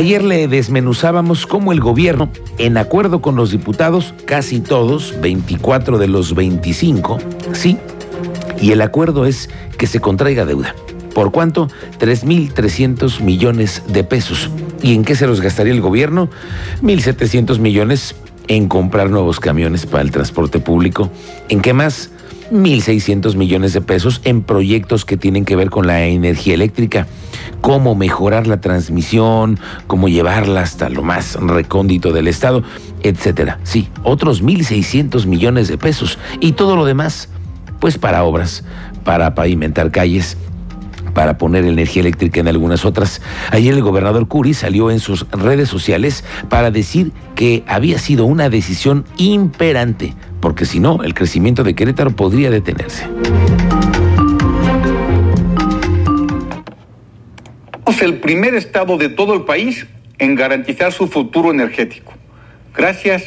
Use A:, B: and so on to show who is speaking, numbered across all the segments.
A: Ayer le desmenuzábamos cómo el gobierno, en acuerdo con los diputados, casi todos, 24 de los 25, sí, y el acuerdo es que se contraiga deuda. ¿Por cuánto? 3.300 millones de pesos. ¿Y en qué se los gastaría el gobierno? 1.700 millones en comprar nuevos camiones para el transporte público. ¿En qué más? 1.600 millones de pesos en proyectos que tienen que ver con la energía eléctrica, cómo mejorar la transmisión, cómo llevarla hasta lo más recóndito del Estado, etcétera. Sí, otros 1.600 millones de pesos y todo lo demás, pues para obras, para pavimentar calles, para poner energía eléctrica en algunas otras. Ayer el gobernador Curi salió en sus redes sociales para decir que había sido una decisión imperante, porque si no, el crecimiento de Querétaro podría detenerse.
B: Somos el primer estado de todo el país en garantizar su futuro energético. Gracias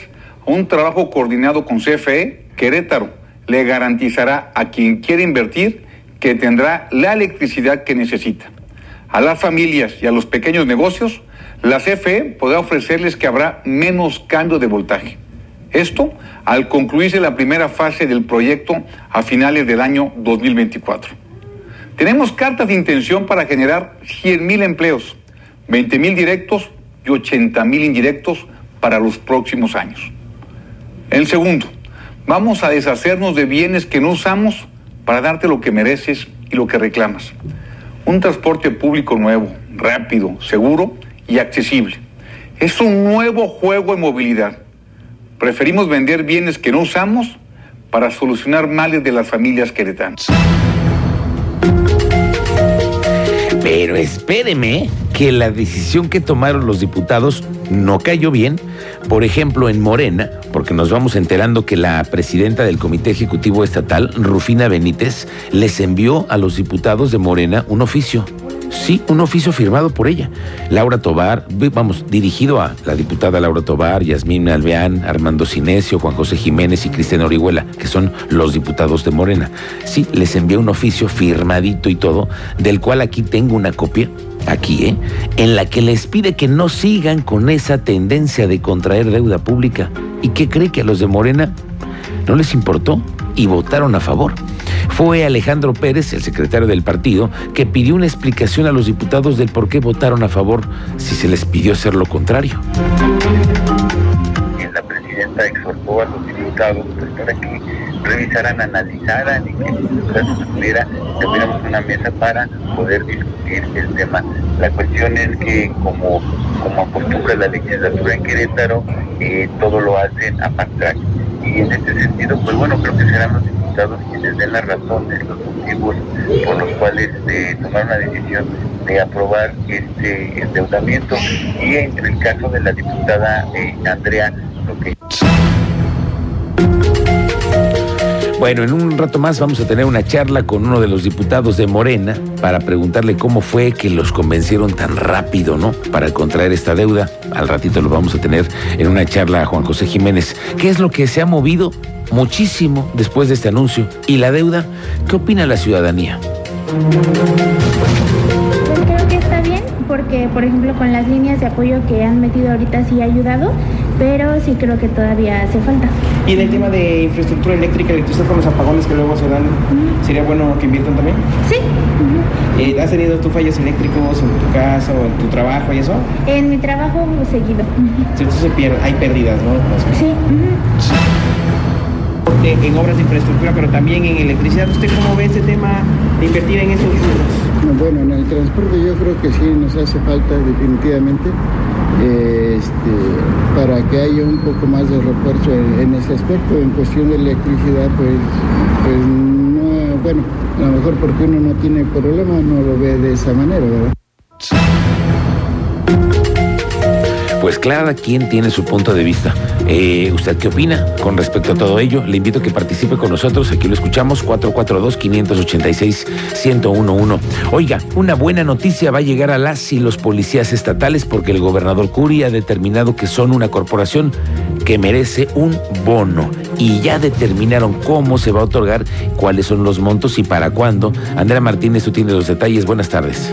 B: a un trabajo coordinado con CFE, Querétaro le garantizará a quien quiera invertir que tendrá la electricidad que necesita. A las familias y a los pequeños negocios, la CFE podrá ofrecerles que habrá menos cambio de voltaje. Esto al concluirse la primera fase del proyecto a finales del año 2024. Tenemos cartas de intención para generar 100.000 empleos, 20.000 directos y 80.000 indirectos para los próximos años. En segundo, vamos a deshacernos de bienes que no usamos para darte lo que mereces y lo que reclamas. Un transporte público nuevo, rápido, seguro y accesible. Es un nuevo juego de movilidad. Preferimos vender bienes que no usamos para solucionar males de las familias queretanas.
A: Pero espéreme que la decisión que tomaron los diputados no cayó bien. Por ejemplo, en Morena, porque nos vamos enterando que la presidenta del Comité Ejecutivo Estatal, Rufina Benítez, les envió a los diputados de Morena un oficio Sí, un oficio firmado por ella. Laura Tobar, vamos, dirigido a la diputada Laura Tobar, Yasmín Alveán, Armando Cinesio, Juan José Jiménez y Cristiana Orihuela, que son los diputados de Morena. Sí, les envié un oficio firmadito y todo, del cual aquí tengo una copia, aquí, ¿eh? En la que les pide que no sigan con esa tendencia de contraer deuda pública. ¿Y qué cree que a los de Morena no les importó y votaron a favor? Fue Alejandro Pérez, el secretario del partido, que pidió una explicación a los diputados del por qué votaron a favor si se les pidió hacer lo contrario.
C: La presidenta exhortó a los diputados pues, para que revisaran, analizaran y que pudiera tuviéramos una mesa para poder discutir el tema. La cuestión es que como, como acostumbra la legislatura en Querétaro, eh, todo lo hacen a pasar. Y en este sentido, pues bueno, creo que serán los quienes den la razón de los motivos por los cuales eh, tomaron la decisión de aprobar este endeudamiento y en el caso de la diputada eh, Andrea lo que
A: bueno, en un rato más vamos a tener una charla con uno de los diputados de Morena para preguntarle cómo fue que los convencieron tan rápido, ¿no? Para contraer esta deuda. Al ratito lo vamos a tener en una charla a Juan José Jiménez. ¿Qué es lo que se ha movido muchísimo después de este anuncio? ¿Y la deuda? ¿Qué opina la ciudadanía?
D: Pues creo que está bien, porque por ejemplo con las líneas de apoyo que han metido ahorita sí ha ayudado pero sí creo que todavía hace falta.
E: Y en el tema de infraestructura eléctrica, electricidad con los apagones que luego se dan, ¿sería bueno que inviertan también?
D: Sí.
E: Eh, ¿Has tenido tú fallos eléctricos en tu casa o en tu trabajo y eso?
D: En mi trabajo seguido.
E: Entonces hay pérdidas, ¿no?
D: Sí.
E: En obras de infraestructura, pero también en electricidad. ¿Usted cómo ve ese tema de invertir en esos
F: Bueno, en el transporte yo creo que sí nos hace falta definitivamente este, para que haya un poco más de refuerzo en, ese aspecto. En cuestión de electricidad, pues, pues no, bueno, a lo mejor porque uno no tiene problema, no lo ve de esa manera, ¿verdad?
A: Pues cada quien tiene su punto de vista. Eh, ¿Usted qué opina con respecto a todo ello? Le invito a que participe con nosotros. Aquí lo escuchamos, 442-586-1011. Oiga, una buena noticia va a llegar a las y los policías estatales porque el gobernador Curi ha determinado que son una corporación que merece un bono y ya determinaron cómo se va a otorgar, cuáles son los montos y para cuándo. Andrea Martínez, tú tienes los detalles. Buenas tardes.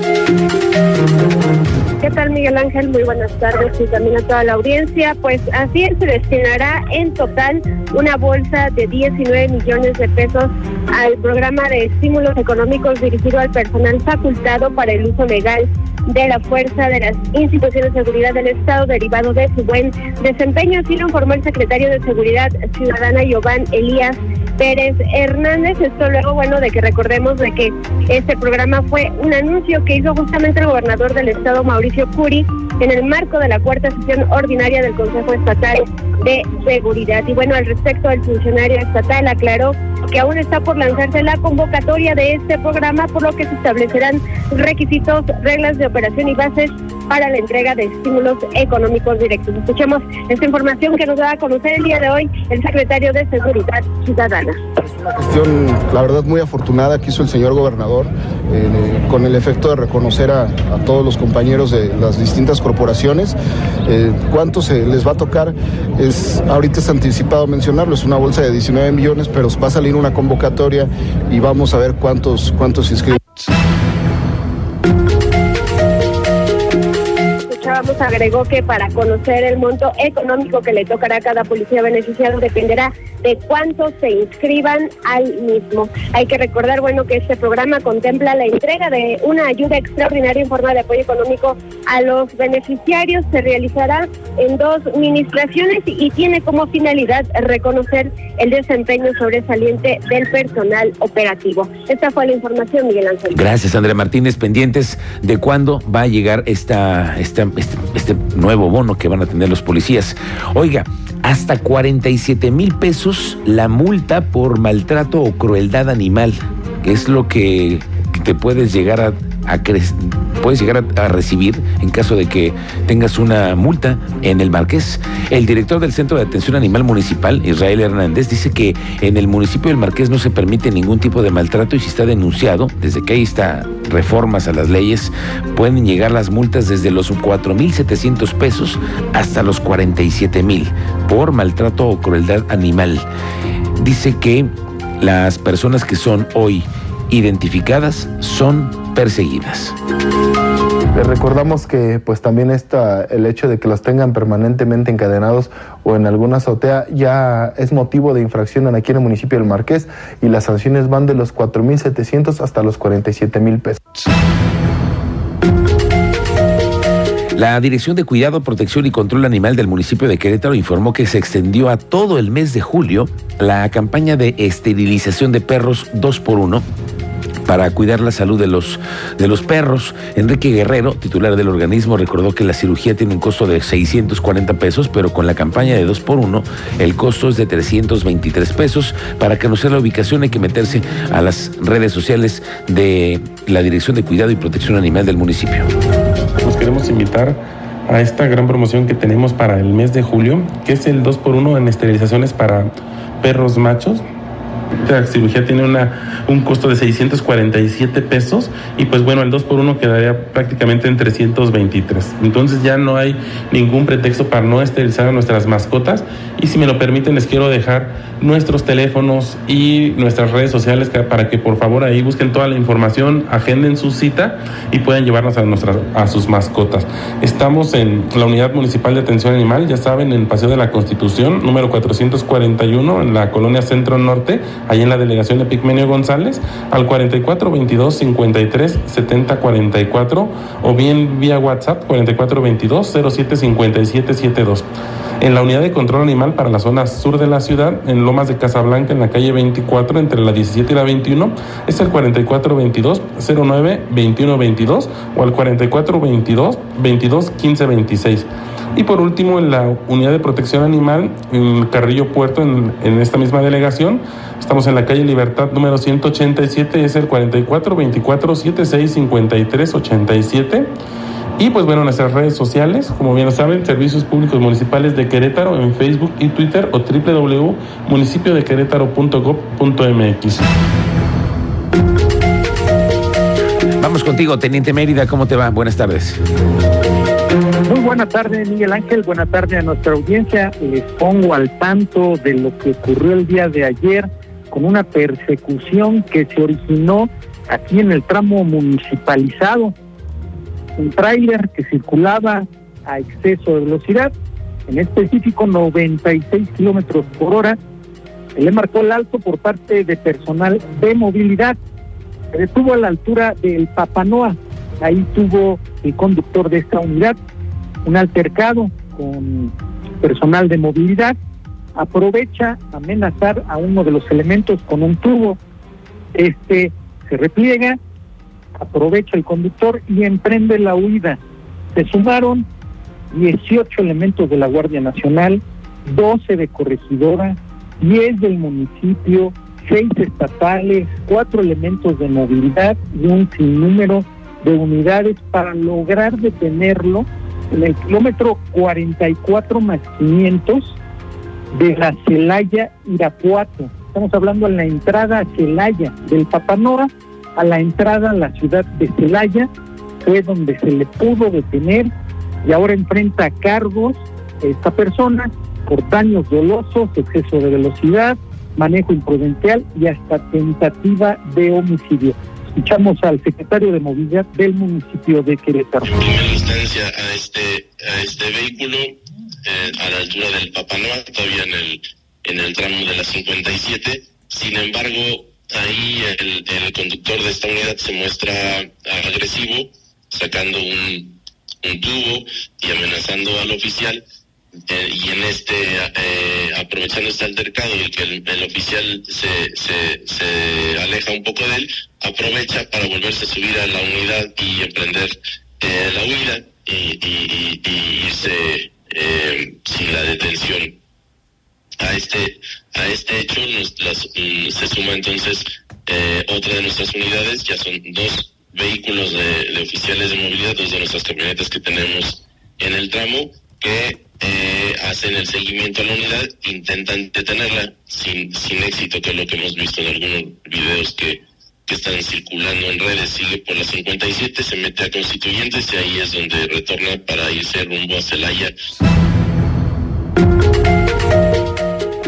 G: ¿Qué tal Miguel Ángel? Muy buenas tardes y también a toda la audiencia. Pues así se destinará en total una bolsa de 19 millones de pesos al programa de estímulos económicos dirigido al personal facultado para el uso legal de la fuerza de las instituciones de seguridad del Estado derivado de su buen desempeño. Así lo informó el secretario de Seguridad Ciudadana, Giovanni Elías Pérez Hernández. Esto luego, bueno, de que recordemos de que este programa fue un anuncio que hizo justamente el gobernador del Estado, Mauricio Curi, en el marco de la cuarta sesión ordinaria del Consejo Estatal de Seguridad. Y bueno, al respecto, el funcionario estatal aclaró que aún está por lanzarse la convocatoria de este programa, por lo que se establecerán requisitos, reglas de operación y bases para la entrega de estímulos económicos directos. Escuchemos esta información que nos va a conocer el día de hoy el secretario de Seguridad Ciudadana.
H: Es una cuestión, la verdad, muy afortunada que hizo el señor gobernador eh, con el efecto de reconocer a, todos los compañeros de las distintas corporaciones. Eh, ¿Cuánto se les va a tocar? Es, ahorita es anticipado mencionarlo, es una bolsa de 19 millones, pero va a una convocatoria y vamos a ver cuántos, cuántos
G: agregó que para conocer el monto económico que le tocará a cada policía beneficiado dependerá de cuántos se inscriban al mismo. Hay que recordar, bueno, que este programa contempla la entrega de una ayuda extraordinaria en forma de apoyo económico a los beneficiarios. Se realizará en dos administraciones y tiene como finalidad reconocer el desempeño sobresaliente del personal operativo. Esta fue la información, Miguel Ángel.
A: Gracias, Andrea Martínez. Pendientes de cuándo va a llegar esta, este nuevo bono que van a tener los policías. Oiga, hasta 47 mil pesos la multa por maltrato o crueldad animal, que es lo que te puedes llegar a puedes llegar a, recibir en caso de que tengas una multa en el Marqués. El director del Centro de Atención Animal Municipal, Israel Hernández, dice que en el municipio del Marqués no se permite ningún tipo de maltrato y si está denunciado, desde que ahí está reformas a las leyes, pueden llegar las multas desde los 4.700 pesos hasta los 47.000 por maltrato o crueldad animal. Dice que las personas que son hoy identificadas son perseguidas.
I: Les recordamos que pues también está el hecho de que los tengan permanentemente encadenados o en alguna azotea ya es motivo de infracción aquí en el municipio del Marqués y las sanciones van de los 4.700 hasta los 47.000 pesos.
A: La Dirección de Cuidado, Protección y Control Animal del municipio de Querétaro informó que se extendió a todo el mes de julio la campaña de esterilización de perros 2 por 1 para cuidar la salud de los, de los perros. Enrique Guerrero, titular del organismo, recordó que la cirugía tiene un costo de 640 pesos, pero con la campaña de 2 por 1 el costo es de 323 pesos. Para conocer la ubicación hay que meterse a las redes sociales de la Dirección de Cuidado y Protección Animal del municipio.
J: Los queremos invitar a esta gran promoción que tenemos para el mes de julio, que es el 2 por 1 en esterilizaciones para perros machos esta cirugía tiene una, un costo de 647 pesos y pues bueno, el 2 por 1 quedaría prácticamente en 323. Entonces ya no hay ningún pretexto para no esterilizar a nuestras mascotas y si me lo permiten les quiero dejar nuestros teléfonos y nuestras redes sociales para que por favor ahí busquen toda la información, agenden su cita y puedan llevarnos a, nuestras, a sus mascotas. Estamos en la Unidad Municipal de Atención Animal, ya saben, en Paseo de la Constitución, número 441, en la colonia Centro Norte ahí en la delegación de Pigmenio González, al 44 22 53 70 44 o bien vía WhatsApp 44 22 07 57 72. En la unidad de control animal para la zona sur de la ciudad, en Lomas de Casablanca, en la calle 24, entre la 17 y la 21, es el 44 22 09 21 22 o al 44 22 22 15 26. Y por último, en la unidad de protección animal, en Carrillo Puerto, en, en esta misma delegación, estamos en la calle Libertad número 187, es el 44 24 76 53 87. Y pues bueno, nuestras redes sociales, como bien lo saben, Servicios Públicos Municipales de Querétaro en Facebook y Twitter o www.municipiodequerétaro.gov.mx.
A: Vamos contigo, Teniente Mérida, ¿cómo te va? Buenas tardes.
K: Muy buena tarde, Miguel Ángel. Buena tarde a nuestra audiencia. Les pongo al tanto de lo que ocurrió el día de ayer con una persecución que se originó aquí en el tramo municipalizado un tráiler que circulaba a exceso de velocidad, en específico 96 kilómetros por hora. Le marcó el alto por parte de personal de movilidad. Se detuvo a la altura del Papanoa. Ahí tuvo el conductor de esta unidad un altercado con personal de movilidad. Aprovecha amenazar a uno de los elementos con un tubo. Este se repliega, aprovecha el conductor y emprende la huida. Se sumaron 18 elementos de la Guardia Nacional, 12 de corregidora, 10 del municipio, 6 estatales, 4 elementos de movilidad y un sinnúmero de unidades para lograr detenerlo en el kilómetro 44 más 500 de la Celaya Irapuato. Estamos hablando en la entrada a Celaya, del Papanora a la entrada a la ciudad de Celaya, fue donde se le pudo detener y ahora enfrenta cargos esta persona por daños dolosos, exceso de velocidad, manejo imprudencial y hasta tentativa de homicidio. Escuchamos al secretario de movilidad del municipio de Querétaro.
L: distancia a este, a este vehículo eh, a la altura del Papanoa, todavía en el, en el tramo de la 57. Sin embargo, ahí el, el conductor de esta unidad se muestra agresivo, sacando un, un tubo y amenazando al oficial. Eh, y en este, eh, aprovechando este altercado y que el, oficial se, se, aleja un poco de él, aprovecha para volverse a subir a la unidad y emprender eh, la huida y, y, y irse sin la detención. A este, a este hecho nos, las, mm, se suma entonces otra de nuestras unidades, ya son dos vehículos de, de oficiales de movilidad, dos de nuestras camionetas que tenemos en el tramo, eh, el seguimiento a la unidad, intentan detenerla sin, sin éxito, que es lo que hemos visto en algunos videos que, que están circulando en redes. Sigue por la 57, se mete a Constituyentes y ahí es donde retorna para irse rumbo a Celaya.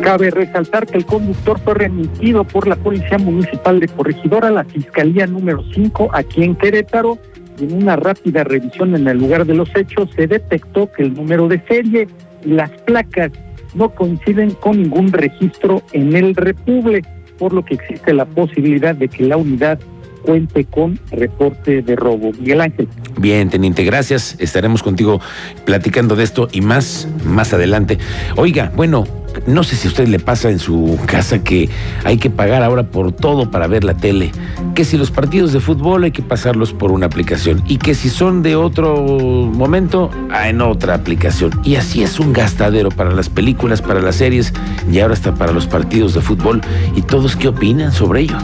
K: Cabe resaltar que el conductor fue remitido por la Policía Municipal de Corregidora a la Fiscalía número 5 aquí en Querétaro y en una rápida revisión en el lugar de los hechos se detectó que el número de serie las placas no coinciden con ningún registro en el Republic, por lo que existe la posibilidad de que la unidad cuente con reporte de robo. Miguel Ángel.
A: Bien, teniente, gracias. Estaremos contigo platicando de esto y más más adelante. Oiga, bueno, no sé si a usted le pasa en su casa que hay que pagar ahora por todo para ver la tele, que si los partidos de fútbol hay que pasarlos por una aplicación y que si son de otro momento, en otra aplicación. Y así es un gastadero para las películas, para las series y ahora hasta para los partidos de fútbol. ¿Y todos qué opinan sobre ello?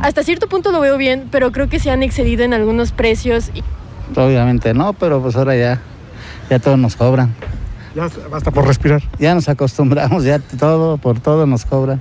M: Hasta cierto punto lo veo bien, pero creo que se han excedido en algunos precios.
N: Obviamente no, pero pues ahora ya, ya todos nos cobran.
O: Ya basta por respirar.
N: Ya nos acostumbramos, ya todo, por todo nos cobran.